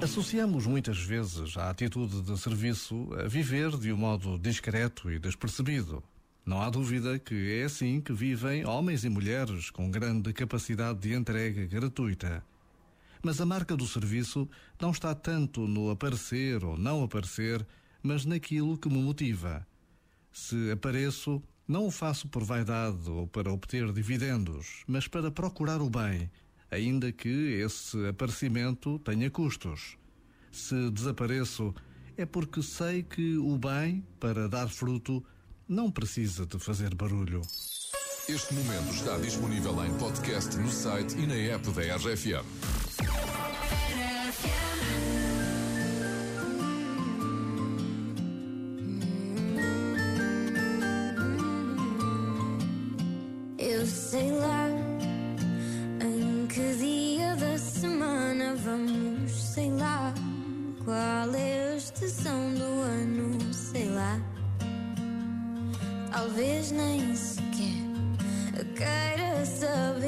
Associamos muitas vezes a atitude de serviço a viver de um modo discreto e despercebido. Não há dúvida que é assim que vivem homens e mulheres com grande capacidade de entrega gratuita. Mas a marca do serviço não está tanto no aparecer ou não aparecer, mas naquilo que me motiva. Se apareço, não o faço por vaidade ou para obter dividendos, mas para procurar o bem, ainda que esse aparecimento tenha custos. Se desapareço, é porque sei que o bem, para dar fruto, não precisa de fazer barulho. Este momento está disponível em podcast no site e na app da RFM. Estação do ano, sei lá. Talvez nem sequer queira saber,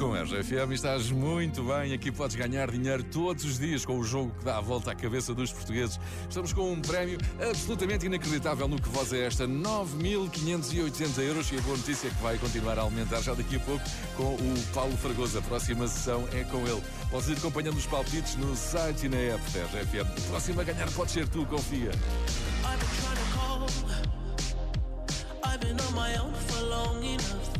Com a RFM estás muito bem. Aqui podes ganhar dinheiro todos os dias com o jogo que dá a volta à cabeça dos portugueses. Estamos com um prémio absolutamente inacreditável no que voz é esta: 9.580 euros. E a boa notícia é que vai continuar a aumentar já daqui a pouco com o Paulo Fragoso. A próxima sessão é com ele. Podes ir acompanhando os palpites no site e na app da RFM. A próxima a ganhar pode ser tu, confia. I've been on my own for long enough.